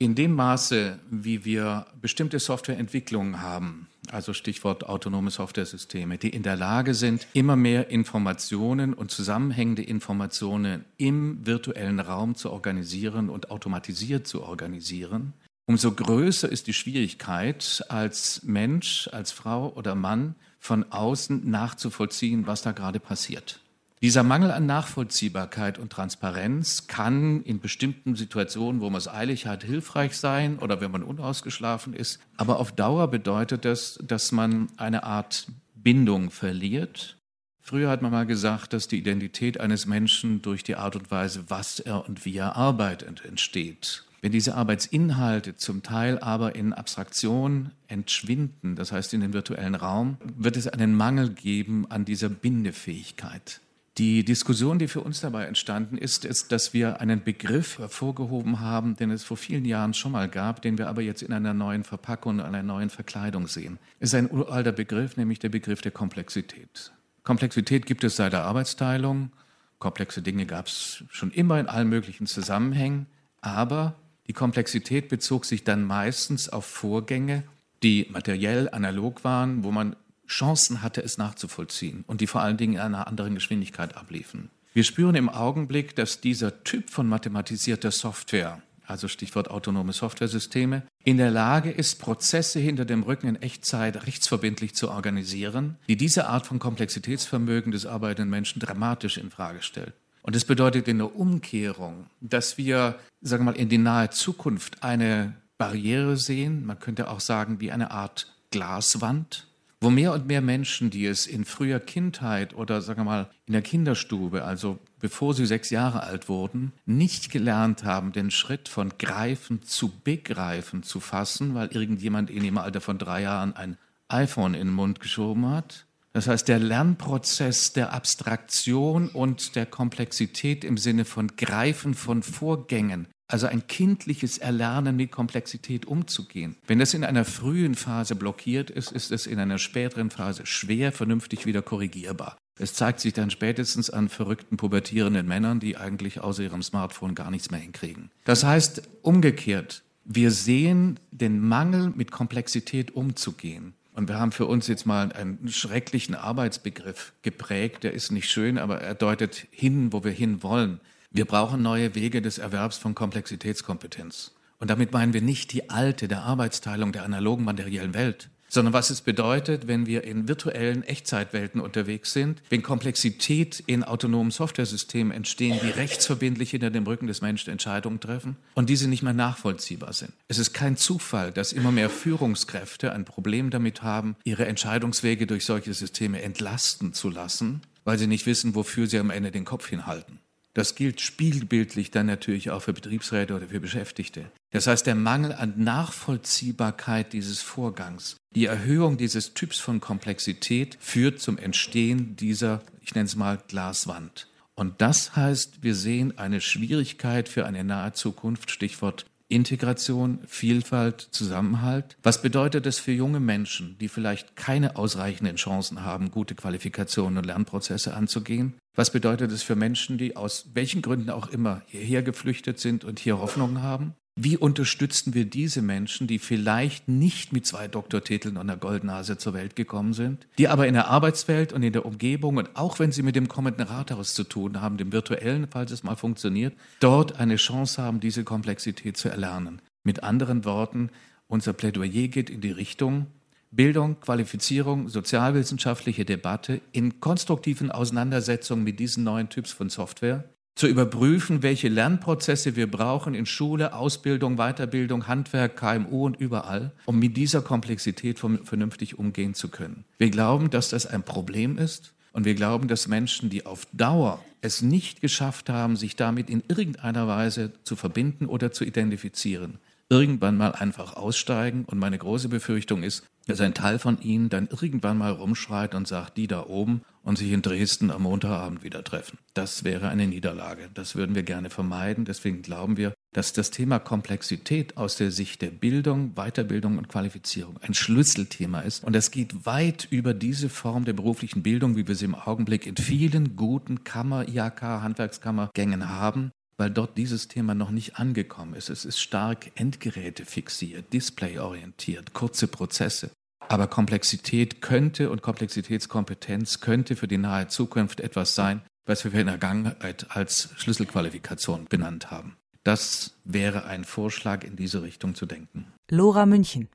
In dem Maße, wie wir bestimmte Softwareentwicklungen haben, also Stichwort autonome Softwaresysteme, die in der Lage sind, immer mehr Informationen und zusammenhängende Informationen im virtuellen Raum zu organisieren und automatisiert zu organisieren, umso größer ist die Schwierigkeit, als Mensch, als Frau oder Mann von außen nachzuvollziehen, was da gerade passiert. Dieser Mangel an Nachvollziehbarkeit und Transparenz kann in bestimmten Situationen, wo man es eilig hat, hilfreich sein oder wenn man unausgeschlafen ist. Aber auf Dauer bedeutet das, dass man eine Art Bindung verliert. Früher hat man mal gesagt, dass die Identität eines Menschen durch die Art und Weise, was er und wie er arbeitet, entsteht. Wenn diese Arbeitsinhalte zum Teil aber in Abstraktion entschwinden, das heißt in den virtuellen Raum, wird es einen Mangel geben an dieser Bindefähigkeit. Die Diskussion, die für uns dabei entstanden ist, ist, dass wir einen Begriff hervorgehoben haben, den es vor vielen Jahren schon mal gab, den wir aber jetzt in einer neuen Verpackung, einer neuen Verkleidung sehen. Es ist ein uralter Begriff, nämlich der Begriff der Komplexität. Komplexität gibt es seit der Arbeitsteilung. Komplexe Dinge gab es schon immer in allen möglichen Zusammenhängen. Aber die Komplexität bezog sich dann meistens auf Vorgänge, die materiell analog waren, wo man Chancen hatte, es nachzuvollziehen und die vor allen Dingen in einer anderen Geschwindigkeit abliefen. Wir spüren im Augenblick, dass dieser Typ von mathematisierter Software, also Stichwort autonome Softwaresysteme, in der Lage ist, Prozesse hinter dem Rücken in Echtzeit rechtsverbindlich zu organisieren, die diese Art von Komplexitätsvermögen des arbeitenden Menschen dramatisch in Frage stellt. Und das bedeutet in der Umkehrung, dass wir, sagen wir mal, in die nahe Zukunft eine Barriere sehen, man könnte auch sagen wie eine Art Glaswand, wo mehr und mehr Menschen, die es in früher Kindheit oder sagen wir mal in der Kinderstube, also bevor sie sechs Jahre alt wurden, nicht gelernt haben, den Schritt von Greifen zu Begreifen zu fassen, weil irgendjemand in im Alter von drei Jahren ein iPhone in den Mund geschoben hat. Das heißt, der Lernprozess der Abstraktion und der Komplexität im Sinne von Greifen von Vorgängen also ein kindliches Erlernen mit Komplexität umzugehen. Wenn das in einer frühen Phase blockiert ist, ist es in einer späteren Phase schwer vernünftig wieder korrigierbar. Es zeigt sich dann spätestens an verrückten pubertierenden Männern, die eigentlich außer ihrem Smartphone gar nichts mehr hinkriegen. Das heißt umgekehrt, wir sehen den Mangel mit Komplexität umzugehen. Und wir haben für uns jetzt mal einen schrecklichen Arbeitsbegriff geprägt. Der ist nicht schön, aber er deutet hin, wo wir hin wollen. Wir brauchen neue Wege des Erwerbs von Komplexitätskompetenz. Und damit meinen wir nicht die alte der Arbeitsteilung der analogen materiellen Welt, sondern was es bedeutet, wenn wir in virtuellen Echtzeitwelten unterwegs sind, wenn Komplexität in autonomen Softwaresystemen entstehen, die rechtsverbindlich hinter dem Rücken des Menschen Entscheidungen treffen und diese nicht mehr nachvollziehbar sind. Es ist kein Zufall, dass immer mehr Führungskräfte ein Problem damit haben, ihre Entscheidungswege durch solche Systeme entlasten zu lassen, weil sie nicht wissen, wofür sie am Ende den Kopf hinhalten. Das gilt spiegelbildlich dann natürlich auch für Betriebsräte oder für Beschäftigte. Das heißt, der Mangel an Nachvollziehbarkeit dieses Vorgangs, die Erhöhung dieses Typs von Komplexität führt zum Entstehen dieser, ich nenne es mal, Glaswand. Und das heißt, wir sehen eine Schwierigkeit für eine nahe Zukunft, Stichwort Integration, Vielfalt, Zusammenhalt. Was bedeutet es für junge Menschen, die vielleicht keine ausreichenden Chancen haben, gute Qualifikationen und Lernprozesse anzugehen? Was bedeutet es für Menschen, die aus welchen Gründen auch immer hierher geflüchtet sind und hier Hoffnung haben? Wie unterstützen wir diese Menschen, die vielleicht nicht mit zwei Doktortiteln und einer Goldnase zur Welt gekommen sind, die aber in der Arbeitswelt und in der Umgebung und auch wenn sie mit dem kommenden Rathaus zu tun haben, dem virtuellen, falls es mal funktioniert, dort eine Chance haben, diese Komplexität zu erlernen? Mit anderen Worten, unser Plädoyer geht in die Richtung, Bildung, Qualifizierung, sozialwissenschaftliche Debatte in konstruktiven Auseinandersetzungen mit diesen neuen Typs von Software zu überprüfen, welche Lernprozesse wir brauchen in Schule, Ausbildung, Weiterbildung, Handwerk, KMU und überall, um mit dieser Komplexität vernünftig umgehen zu können. Wir glauben, dass das ein Problem ist und wir glauben, dass Menschen, die auf Dauer es nicht geschafft haben, sich damit in irgendeiner Weise zu verbinden oder zu identifizieren, irgendwann mal einfach aussteigen. Und meine große Befürchtung ist, dass ein Teil von ihnen dann irgendwann mal rumschreit und sagt, die da oben und sich in Dresden am Montagabend wieder treffen. Das wäre eine Niederlage. Das würden wir gerne vermeiden. Deswegen glauben wir, dass das Thema Komplexität aus der Sicht der Bildung, Weiterbildung und Qualifizierung ein Schlüsselthema ist. Und es geht weit über diese Form der beruflichen Bildung, wie wir sie im Augenblick in vielen guten Kammer, IHK, Handwerkskammergängen haben weil dort dieses Thema noch nicht angekommen ist. Es ist stark Endgeräte fixiert, displayorientiert, kurze Prozesse. Aber Komplexität könnte und Komplexitätskompetenz könnte für die nahe Zukunft etwas sein, was wir in der Vergangenheit als Schlüsselqualifikation benannt haben. Das wäre ein Vorschlag, in diese Richtung zu denken. Lora München.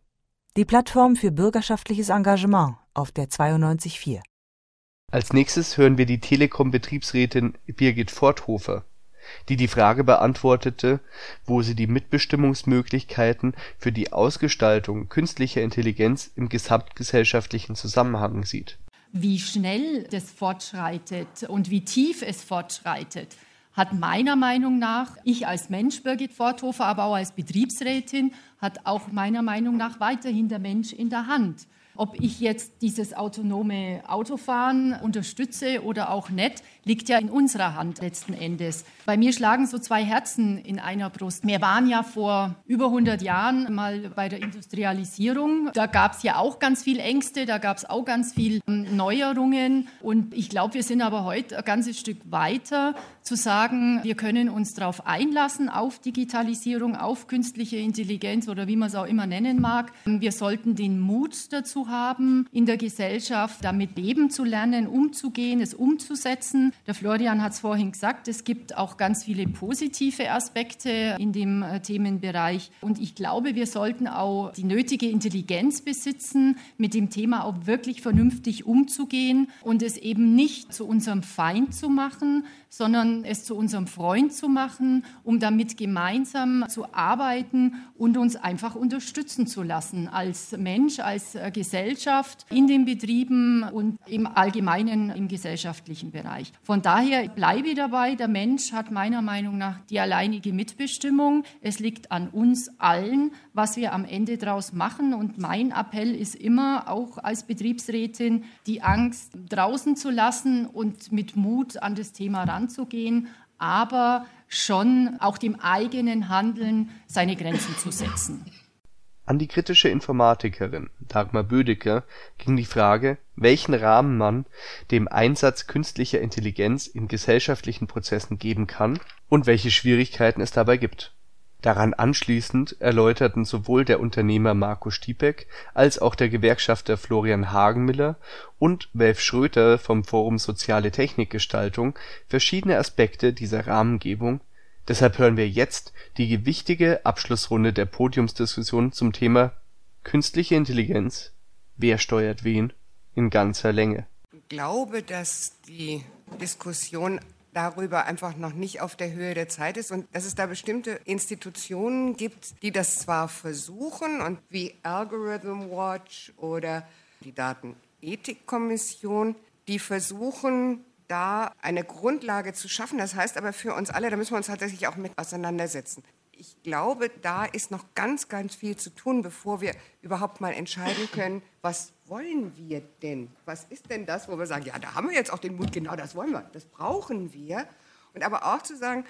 Die Plattform für bürgerschaftliches Engagement auf der 92.4. Als nächstes hören wir die Telekom-Betriebsrätin Birgit Forthofer die die Frage beantwortete, wo sie die Mitbestimmungsmöglichkeiten für die Ausgestaltung künstlicher Intelligenz im gesamtgesellschaftlichen Zusammenhang sieht. Wie schnell das fortschreitet und wie tief es fortschreitet, hat meiner Meinung nach, ich als Mensch, Birgit Forthofer, aber auch als Betriebsrätin, hat auch meiner Meinung nach weiterhin der Mensch in der Hand. Ob ich jetzt dieses autonome Autofahren unterstütze oder auch nicht, liegt ja in unserer Hand letzten Endes. Bei mir schlagen so zwei Herzen in einer Brust. Wir waren ja vor über 100 Jahren mal bei der Industrialisierung. Da gab es ja auch ganz viel Ängste, da gab es auch ganz viel ähm, Neuerungen. Und ich glaube, wir sind aber heute ein ganzes Stück weiter zu sagen, wir können uns darauf einlassen, auf Digitalisierung, auf künstliche Intelligenz oder wie man es auch immer nennen mag. Wir sollten den Mut dazu haben, in der Gesellschaft damit leben zu lernen, umzugehen, es umzusetzen. Der Florian hat es vorhin gesagt, es gibt auch ganz viele positive Aspekte in dem äh, Themenbereich. Und ich glaube, wir sollten auch die nötige Intelligenz besitzen, mit dem Thema auch wirklich vernünftig umzugehen und es eben nicht zu unserem Feind zu machen, sondern es zu unserem Freund zu machen, um damit gemeinsam zu arbeiten und uns einfach unterstützen zu lassen als Mensch, als äh, Gesellschaft in den Betrieben und im Allgemeinen im gesellschaftlichen Bereich. Von daher bleibe ich dabei, der Mensch hat meiner Meinung nach die alleinige Mitbestimmung. Es liegt an uns allen, was wir am Ende daraus machen. Und mein Appell ist immer, auch als Betriebsrätin, die Angst draußen zu lassen und mit Mut an das Thema ran anzugehen, aber schon auch dem eigenen Handeln seine Grenzen zu setzen. An die kritische Informatikerin Dagmar Bödecker ging die Frage, welchen Rahmen man dem Einsatz künstlicher Intelligenz in gesellschaftlichen Prozessen geben kann und welche Schwierigkeiten es dabei gibt. Daran anschließend erläuterten sowohl der Unternehmer Marco Stiepeck als auch der Gewerkschafter Florian Hagenmiller und Welf Schröter vom Forum Soziale Technikgestaltung verschiedene Aspekte dieser Rahmengebung, deshalb hören wir jetzt die wichtige Abschlussrunde der Podiumsdiskussion zum Thema „ Künstliche Intelligenz – Wer steuert wen? “in ganzer Länge. Ich glaube, dass die Diskussion darüber einfach noch nicht auf der Höhe der Zeit ist und dass es da bestimmte Institutionen gibt, die das zwar versuchen und wie Algorithm Watch oder die Datenethikkommission, die versuchen, da eine Grundlage zu schaffen. Das heißt aber für uns alle, da müssen wir uns tatsächlich auch mit auseinandersetzen. Ich glaube, da ist noch ganz, ganz viel zu tun, bevor wir überhaupt mal entscheiden können, was wollen wir denn? Was ist denn das, wo wir sagen, ja, da haben wir jetzt auch den Mut, genau das wollen wir, das brauchen wir. Und aber auch zu sagen,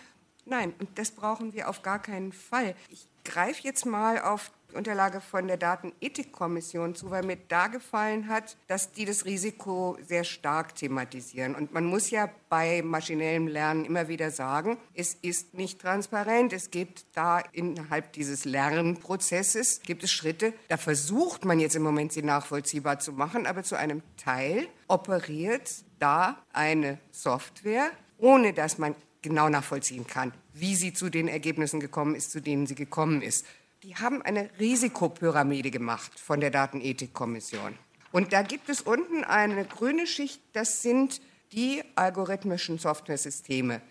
nein, und das brauchen wir auf gar keinen Fall. Ich greife jetzt mal auf Unterlage von der Datenethikkommission zu, weil mir da gefallen hat, dass die das Risiko sehr stark thematisieren. Und man muss ja bei maschinellem Lernen immer wieder sagen, es ist nicht transparent. Es gibt da innerhalb dieses Lernprozesses gibt es Schritte, da versucht man jetzt im Moment sie nachvollziehbar zu machen, aber zu einem Teil operiert da eine Software, ohne dass man genau nachvollziehen kann, wie sie zu den Ergebnissen gekommen ist, zu denen sie gekommen ist. Die haben eine Risikopyramide gemacht von der Datenethikkommission. Und da gibt es unten eine grüne Schicht, das sind die algorithmischen Softwaresysteme,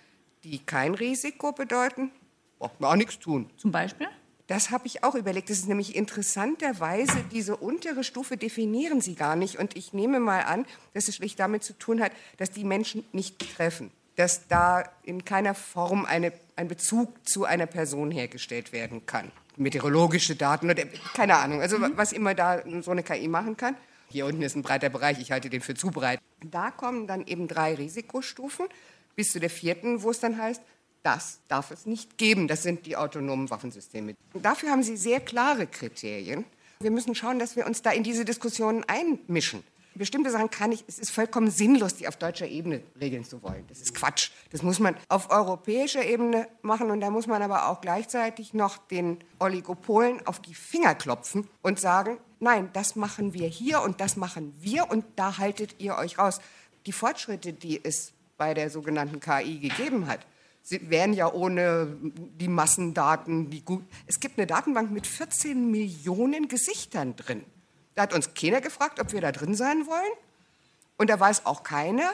die kein Risiko bedeuten, braucht man auch nichts tun. Zum Beispiel? Das habe ich auch überlegt. Das ist nämlich interessanterweise, diese untere Stufe definieren sie gar nicht. Und ich nehme mal an, dass es schlicht damit zu tun hat, dass die Menschen nicht treffen. Dass da in keiner Form eine, ein Bezug zu einer Person hergestellt werden kann meteorologische Daten oder keine Ahnung, also mhm. was immer da so eine KI machen kann. Hier unten ist ein breiter Bereich, ich halte den für zu breit. Da kommen dann eben drei Risikostufen bis zu der vierten, wo es dann heißt, das darf es nicht geben. Das sind die autonomen Waffensysteme. Dafür haben sie sehr klare Kriterien. Wir müssen schauen, dass wir uns da in diese Diskussionen einmischen bestimmte Sachen kann ich, es ist vollkommen sinnlos, die auf deutscher Ebene regeln zu wollen. Das ist Quatsch. Das muss man auf europäischer Ebene machen und da muss man aber auch gleichzeitig noch den Oligopolen auf die Finger klopfen und sagen, nein, das machen wir hier und das machen wir und da haltet ihr euch raus. Die Fortschritte, die es bei der sogenannten KI gegeben hat, wären ja ohne die Massendaten, die gut. Es gibt eine Datenbank mit 14 Millionen Gesichtern drin. Da hat uns keiner gefragt, ob wir da drin sein wollen. Und da weiß auch keiner,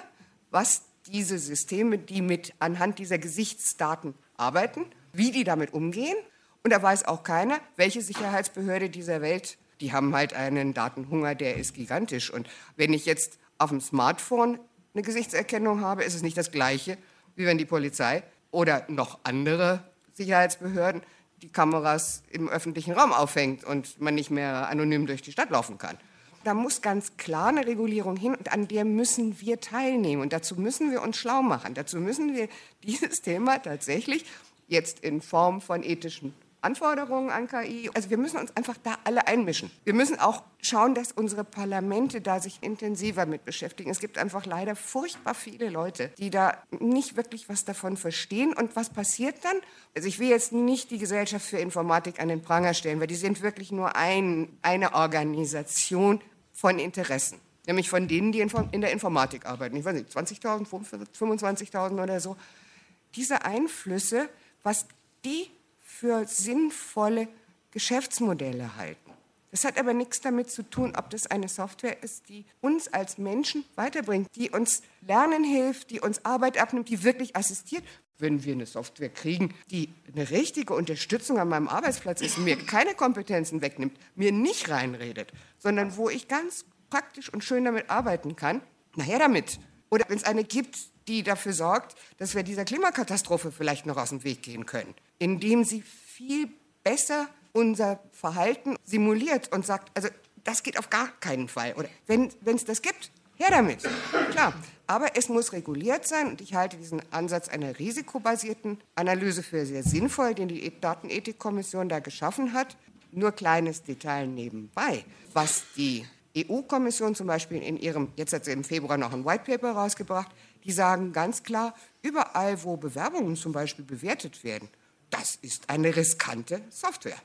was diese Systeme, die mit anhand dieser Gesichtsdaten arbeiten, wie die damit umgehen. Und da weiß auch keiner, welche Sicherheitsbehörde dieser Welt, die haben halt einen Datenhunger, der ist gigantisch. Und wenn ich jetzt auf dem Smartphone eine Gesichtserkennung habe, ist es nicht das Gleiche, wie wenn die Polizei oder noch andere Sicherheitsbehörden die Kameras im öffentlichen Raum aufhängt und man nicht mehr anonym durch die Stadt laufen kann. Da muss ganz klar eine Regulierung hin und an der müssen wir teilnehmen. Und dazu müssen wir uns schlau machen. Dazu müssen wir dieses Thema tatsächlich jetzt in Form von ethischen Anforderungen an KI. Also wir müssen uns einfach da alle einmischen. Wir müssen auch schauen, dass unsere Parlamente da sich intensiver mit beschäftigen. Es gibt einfach leider furchtbar viele Leute, die da nicht wirklich was davon verstehen. Und was passiert dann? Also ich will jetzt nicht die Gesellschaft für Informatik an den Pranger stellen, weil die sind wirklich nur ein, eine Organisation von Interessen. Nämlich von denen, die in der Informatik arbeiten. Ich weiß nicht, 20.000, 25.000 oder so. Diese Einflüsse, was die für sinnvolle Geschäftsmodelle halten. Das hat aber nichts damit zu tun, ob das eine Software ist, die uns als Menschen weiterbringt, die uns lernen hilft, die uns Arbeit abnimmt, die wirklich assistiert. Wenn wir eine Software kriegen, die eine richtige Unterstützung an meinem Arbeitsplatz ist, mir keine Kompetenzen wegnimmt, mir nicht reinredet, sondern wo ich ganz praktisch und schön damit arbeiten kann, naher damit. Oder wenn es eine gibt, die dafür sorgt, dass wir dieser Klimakatastrophe vielleicht noch aus dem Weg gehen können indem sie viel besser unser Verhalten simuliert und sagt, also das geht auf gar keinen Fall. Oder wenn es das gibt, her damit. Klar. Aber es muss reguliert sein und ich halte diesen Ansatz einer risikobasierten Analyse für sehr sinnvoll, den die Datenethikkommission da geschaffen hat. Nur kleines Detail nebenbei, was die EU-Kommission zum Beispiel in ihrem, jetzt hat sie im Februar noch ein White Paper rausgebracht, die sagen ganz klar, überall, wo Bewerbungen zum Beispiel bewertet werden, das ist eine riskante Software.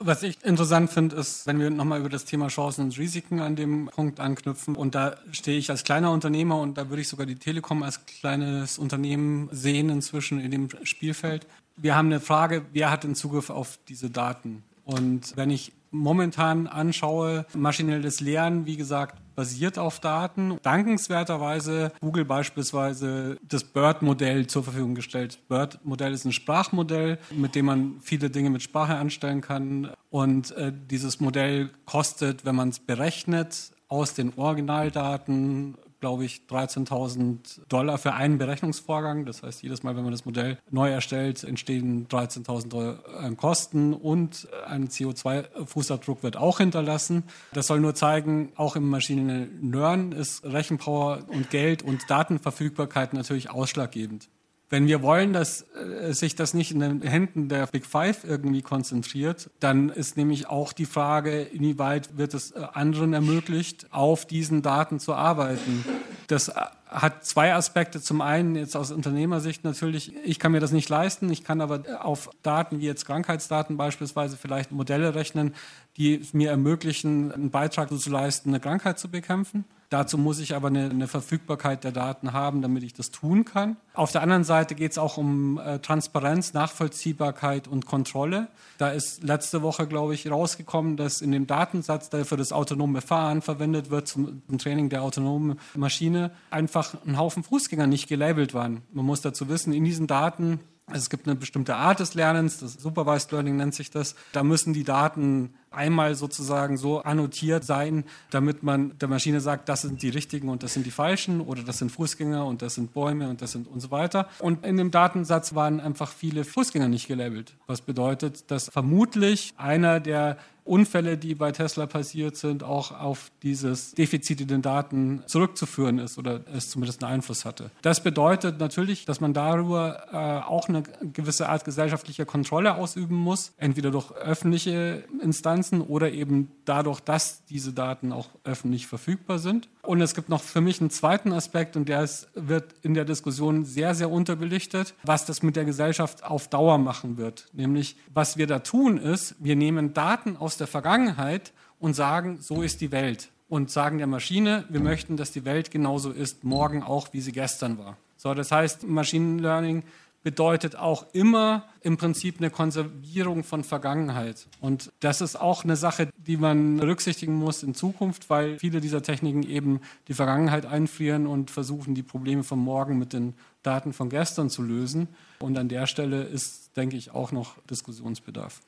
Was ich interessant finde, ist, wenn wir nochmal über das Thema Chancen und Risiken an dem Punkt anknüpfen. Und da stehe ich als kleiner Unternehmer und da würde ich sogar die Telekom als kleines Unternehmen sehen inzwischen in dem Spielfeld. Wir haben eine Frage, wer hat den Zugriff auf diese Daten? Und wenn ich momentan anschaue, maschinelles Lernen, wie gesagt, basiert auf Daten. Dankenswerterweise Google beispielsweise das BERT-Modell zur Verfügung gestellt. BERT-Modell ist ein Sprachmodell, mit dem man viele Dinge mit Sprache anstellen kann. Und äh, dieses Modell kostet, wenn man es berechnet, aus den Originaldaten glaube ich, 13.000 Dollar für einen Berechnungsvorgang. Das heißt, jedes Mal, wenn man das Modell neu erstellt, entstehen 13.000 Dollar äh, Kosten und ein CO2-Fußabdruck wird auch hinterlassen. Das soll nur zeigen, auch im Machine Learning ist Rechenpower und Geld und Datenverfügbarkeit natürlich ausschlaggebend. Wenn wir wollen, dass äh, sich das nicht in den Händen der Big Five irgendwie konzentriert, dann ist nämlich auch die Frage, inwieweit wird es äh, anderen ermöglicht, auf diesen Daten zu arbeiten. Das äh, hat zwei Aspekte. Zum einen jetzt aus Unternehmersicht natürlich, ich kann mir das nicht leisten, ich kann aber auf Daten wie jetzt Krankheitsdaten beispielsweise vielleicht Modelle rechnen, die mir ermöglichen, einen Beitrag zu leisten, eine Krankheit zu bekämpfen. Dazu muss ich aber eine, eine, Verfügbarkeit der Daten haben, damit ich das tun kann. Auf der anderen Seite geht es auch um äh, Transparenz, Nachvollziehbarkeit und Kontrolle. Da ist letzte Woche, glaube ich, rausgekommen, dass in dem Datensatz, der für das autonome Fahren verwendet wird, zum, zum Training der autonomen Maschine, einfach ein Haufen Fußgänger nicht gelabelt waren. Man muss dazu wissen, in diesen Daten es gibt eine bestimmte Art des Lernens, das Supervised Learning nennt sich das. Da müssen die Daten einmal sozusagen so annotiert sein, damit man der Maschine sagt, das sind die richtigen und das sind die falschen oder das sind Fußgänger und das sind Bäume und das sind und so weiter. Und in dem Datensatz waren einfach viele Fußgänger nicht gelabelt, was bedeutet, dass vermutlich einer der Unfälle, die bei Tesla passiert sind, auch auf dieses Defizit in den Daten zurückzuführen ist oder es zumindest einen Einfluss hatte. Das bedeutet natürlich, dass man darüber äh, auch eine gewisse Art gesellschaftlicher Kontrolle ausüben muss, entweder durch öffentliche Instanzen oder eben dadurch, dass diese Daten auch öffentlich verfügbar sind. Und es gibt noch für mich einen zweiten Aspekt und der ist, wird in der Diskussion sehr, sehr unterbelichtet, was das mit der Gesellschaft auf Dauer machen wird. Nämlich, was wir da tun ist, wir nehmen Daten aus der Vergangenheit und sagen, so ist die Welt. Und sagen der Maschine, wir möchten, dass die Welt genauso ist, morgen auch, wie sie gestern war. So, das heißt, Machine Learning bedeutet auch immer im Prinzip eine Konservierung von Vergangenheit. Und das ist auch eine Sache, die man berücksichtigen muss in Zukunft, weil viele dieser Techniken eben die Vergangenheit einfrieren und versuchen, die Probleme von morgen mit den Daten von gestern zu lösen. Und an der Stelle ist, denke ich, auch noch Diskussionsbedarf.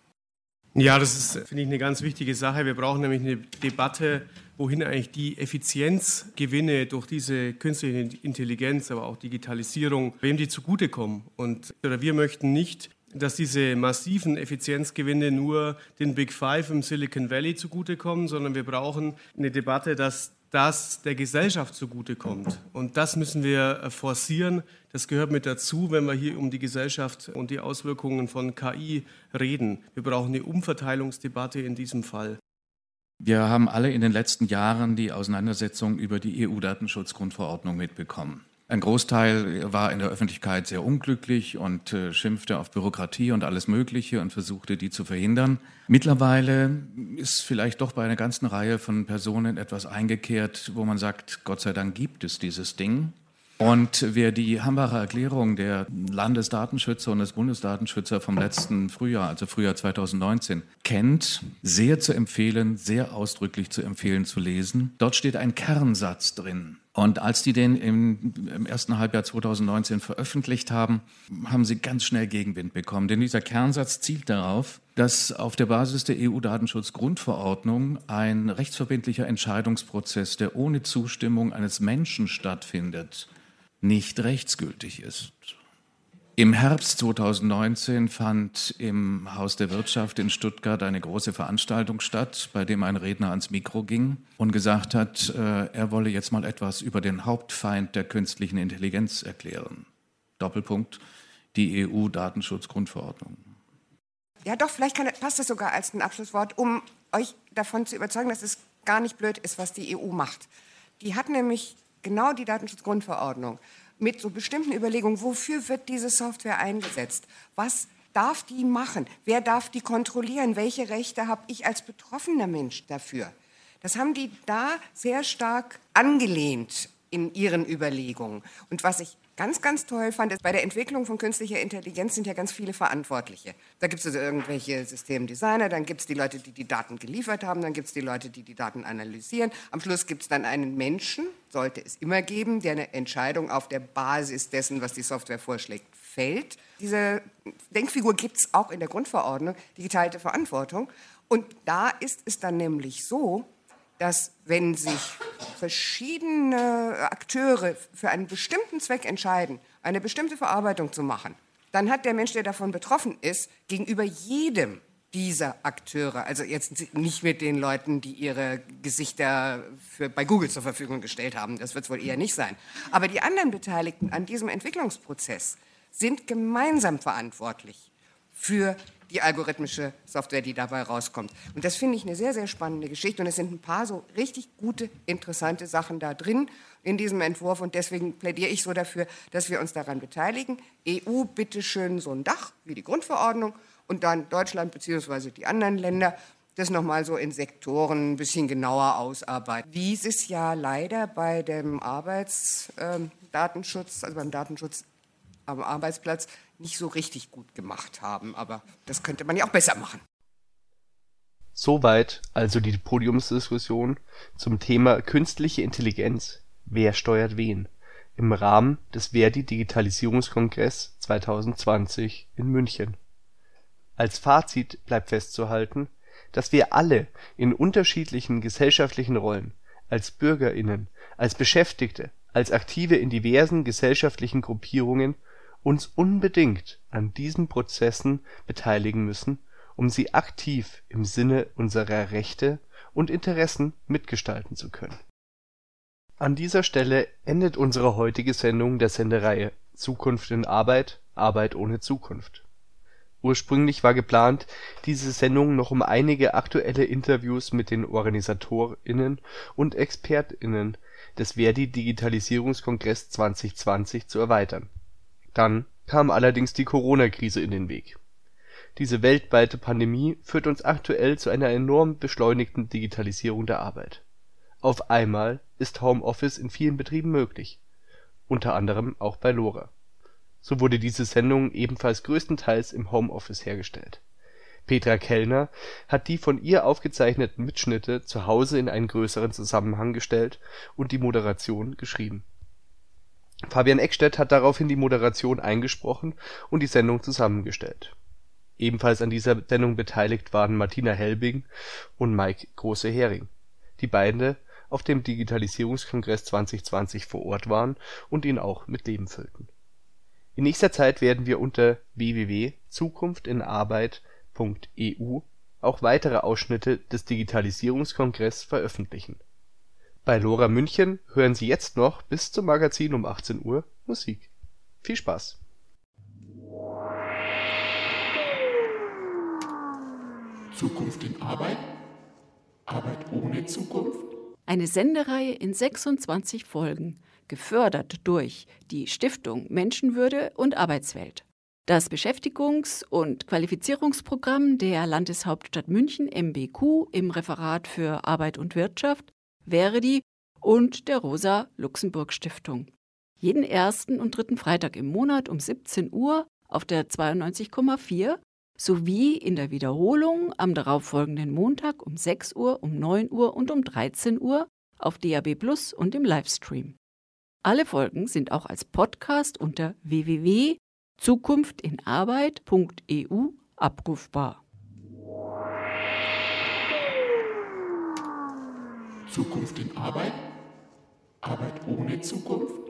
Ja, das ist, finde ich, eine ganz wichtige Sache. Wir brauchen nämlich eine Debatte, wohin eigentlich die Effizienzgewinne durch diese künstliche Intelligenz, aber auch Digitalisierung, wem die zugutekommen. Und oder wir möchten nicht, dass diese massiven Effizienzgewinne nur den Big Five im Silicon Valley zugutekommen, sondern wir brauchen eine Debatte, dass das der Gesellschaft zugutekommt. Und das müssen wir äh, forcieren. Das gehört mit dazu, wenn wir hier um die Gesellschaft und die Auswirkungen von KI reden. Wir brauchen eine Umverteilungsdebatte in diesem Fall. Wir haben alle in den letzten Jahren die Auseinandersetzung über die EU-Datenschutzgrundverordnung mitbekommen. Ein Großteil war in der Öffentlichkeit sehr unglücklich und äh, schimpfte auf Bürokratie und alles Mögliche und versuchte, die zu verhindern. Mittlerweile ist vielleicht doch bei einer ganzen Reihe von Personen etwas eingekehrt, wo man sagt, Gott sei Dank gibt es dieses Ding. Und wer die Hambacher Erklärung der Landesdatenschützer und des Bundesdatenschützer vom letzten Frühjahr, also Frühjahr 2019, kennt, sehr zu empfehlen, sehr ausdrücklich zu empfehlen zu lesen. Dort steht ein Kernsatz drin, und als die den im, im, ersten Halbjahr 2019 veröffentlicht haben, haben sie ganz schnell Gegenwind bekommen. Denn dieser Kernsatz zielt darauf, dass auf der Basis der EU-Datenschutzgrundverordnung ein rechtsverbindlicher Entscheidungsprozess, der ohne Zustimmung eines Menschen stattfindet, nicht rechtsgültig ist. Im Herbst 2019 fand im Haus der Wirtschaft in Stuttgart eine große Veranstaltung statt, bei dem ein Redner ans Mikro ging und gesagt hat, äh, er wolle jetzt mal etwas über den Hauptfeind der künstlichen Intelligenz erklären. Doppelpunkt, die EU-Datenschutzgrundverordnung. Ja, doch, vielleicht kann, passt das sogar als ein Abschlusswort, um euch davon zu überzeugen, dass es gar nicht blöd ist, was die EU macht. Die hat nämlich genau die Datenschutzgrundverordnung mit so bestimmten Überlegungen, wofür wird diese Software eingesetzt? Was darf die machen? Wer darf die kontrollieren? Welche Rechte habe ich als betroffener Mensch dafür? Das haben die da sehr stark angelehnt in ihren Überlegungen. Und was ich ganz, ganz toll fand, ist, bei der Entwicklung von künstlicher Intelligenz sind ja ganz viele Verantwortliche. Da gibt es also irgendwelche Systemdesigner, dann gibt es die Leute, die die Daten geliefert haben, dann gibt es die Leute, die die Daten analysieren. Am Schluss gibt es dann einen Menschen, sollte es immer geben, der eine Entscheidung auf der Basis dessen, was die Software vorschlägt, fällt. Diese Denkfigur gibt es auch in der Grundverordnung, die geteilte Verantwortung. Und da ist es dann nämlich so, dass wenn sich verschiedene Akteure für einen bestimmten Zweck entscheiden, eine bestimmte Verarbeitung zu machen, dann hat der Mensch, der davon betroffen ist, gegenüber jedem dieser Akteure, also jetzt nicht mit den Leuten, die ihre Gesichter für, bei Google zur Verfügung gestellt haben, das wird es wohl eher nicht sein, aber die anderen Beteiligten an diesem Entwicklungsprozess sind gemeinsam verantwortlich für die algorithmische Software, die dabei rauskommt. Und das finde ich eine sehr, sehr spannende Geschichte. Und es sind ein paar so richtig gute, interessante Sachen da drin in diesem Entwurf. Und deswegen plädiere ich so dafür, dass wir uns daran beteiligen. EU, bitteschön, so ein Dach wie die Grundverordnung. Und dann Deutschland bzw. die anderen Länder das nochmal so in Sektoren ein bisschen genauer ausarbeiten. Wie es ja leider bei dem Arbeitsdatenschutz, also beim Datenschutz am Arbeitsplatz nicht so richtig gut gemacht haben. Aber das könnte man ja auch besser machen. Soweit also die Podiumsdiskussion zum Thema künstliche Intelligenz. Wer steuert wen? Im Rahmen des Verdi Digitalisierungskongress 2020 in München. Als Fazit bleibt festzuhalten, dass wir alle in unterschiedlichen gesellschaftlichen Rollen, als BürgerInnen, als Beschäftigte, als Aktive in diversen gesellschaftlichen Gruppierungen uns unbedingt an diesen Prozessen beteiligen müssen, um sie aktiv im Sinne unserer Rechte und Interessen mitgestalten zu können. An dieser Stelle endet unsere heutige Sendung der Sendereihe Zukunft in Arbeit – Arbeit ohne Zukunft. Ursprünglich war geplant, diese Sendung noch um einige aktuelle Interviews mit den OrganisatorInnen und ExpertInnen des Verdi Digitalisierungskongress 2020 zu erweitern dann kam allerdings die Corona-Krise in den Weg. Diese weltweite Pandemie führt uns aktuell zu einer enorm beschleunigten Digitalisierung der Arbeit. Auf einmal ist Homeoffice in vielen Betrieben möglich, unter anderem auch bei Lora. So wurde diese Sendung ebenfalls größtenteils im Homeoffice hergestellt. Petra Kellner hat die von ihr aufgezeichneten Mitschnitte zu Hause in einen größeren Zusammenhang gestellt und die Moderation geschrieben Fabian Eckstedt hat daraufhin die Moderation eingesprochen und die Sendung zusammengestellt. Ebenfalls an dieser Sendung beteiligt waren Martina Helbing und Mike Große-Hering, die beide auf dem Digitalisierungskongress 2020 vor Ort waren und ihn auch mit Leben füllten. In nächster Zeit werden wir unter www.zukunftinarbeit.eu auch weitere Ausschnitte des Digitalisierungskongress veröffentlichen bei Lora München hören Sie jetzt noch bis zum Magazin um 18 Uhr Musik. Viel Spaß! Zukunft in Arbeit? Arbeit ohne Zukunft? Eine Sendereihe in 26 Folgen, gefördert durch die Stiftung Menschenwürde und Arbeitswelt. Das Beschäftigungs- und Qualifizierungsprogramm der Landeshauptstadt München MBQ im Referat für Arbeit und Wirtschaft Verdi und der Rosa-Luxemburg-Stiftung. Jeden ersten und dritten Freitag im Monat um 17 Uhr auf der 92,4 sowie in der Wiederholung am darauffolgenden Montag um 6 Uhr, um 9 Uhr und um 13 Uhr auf DAB Plus und im Livestream. Alle Folgen sind auch als Podcast unter www.zukunftinarbeit.eu abrufbar. Zukunft in Arbeit? Arbeit ohne Zukunft?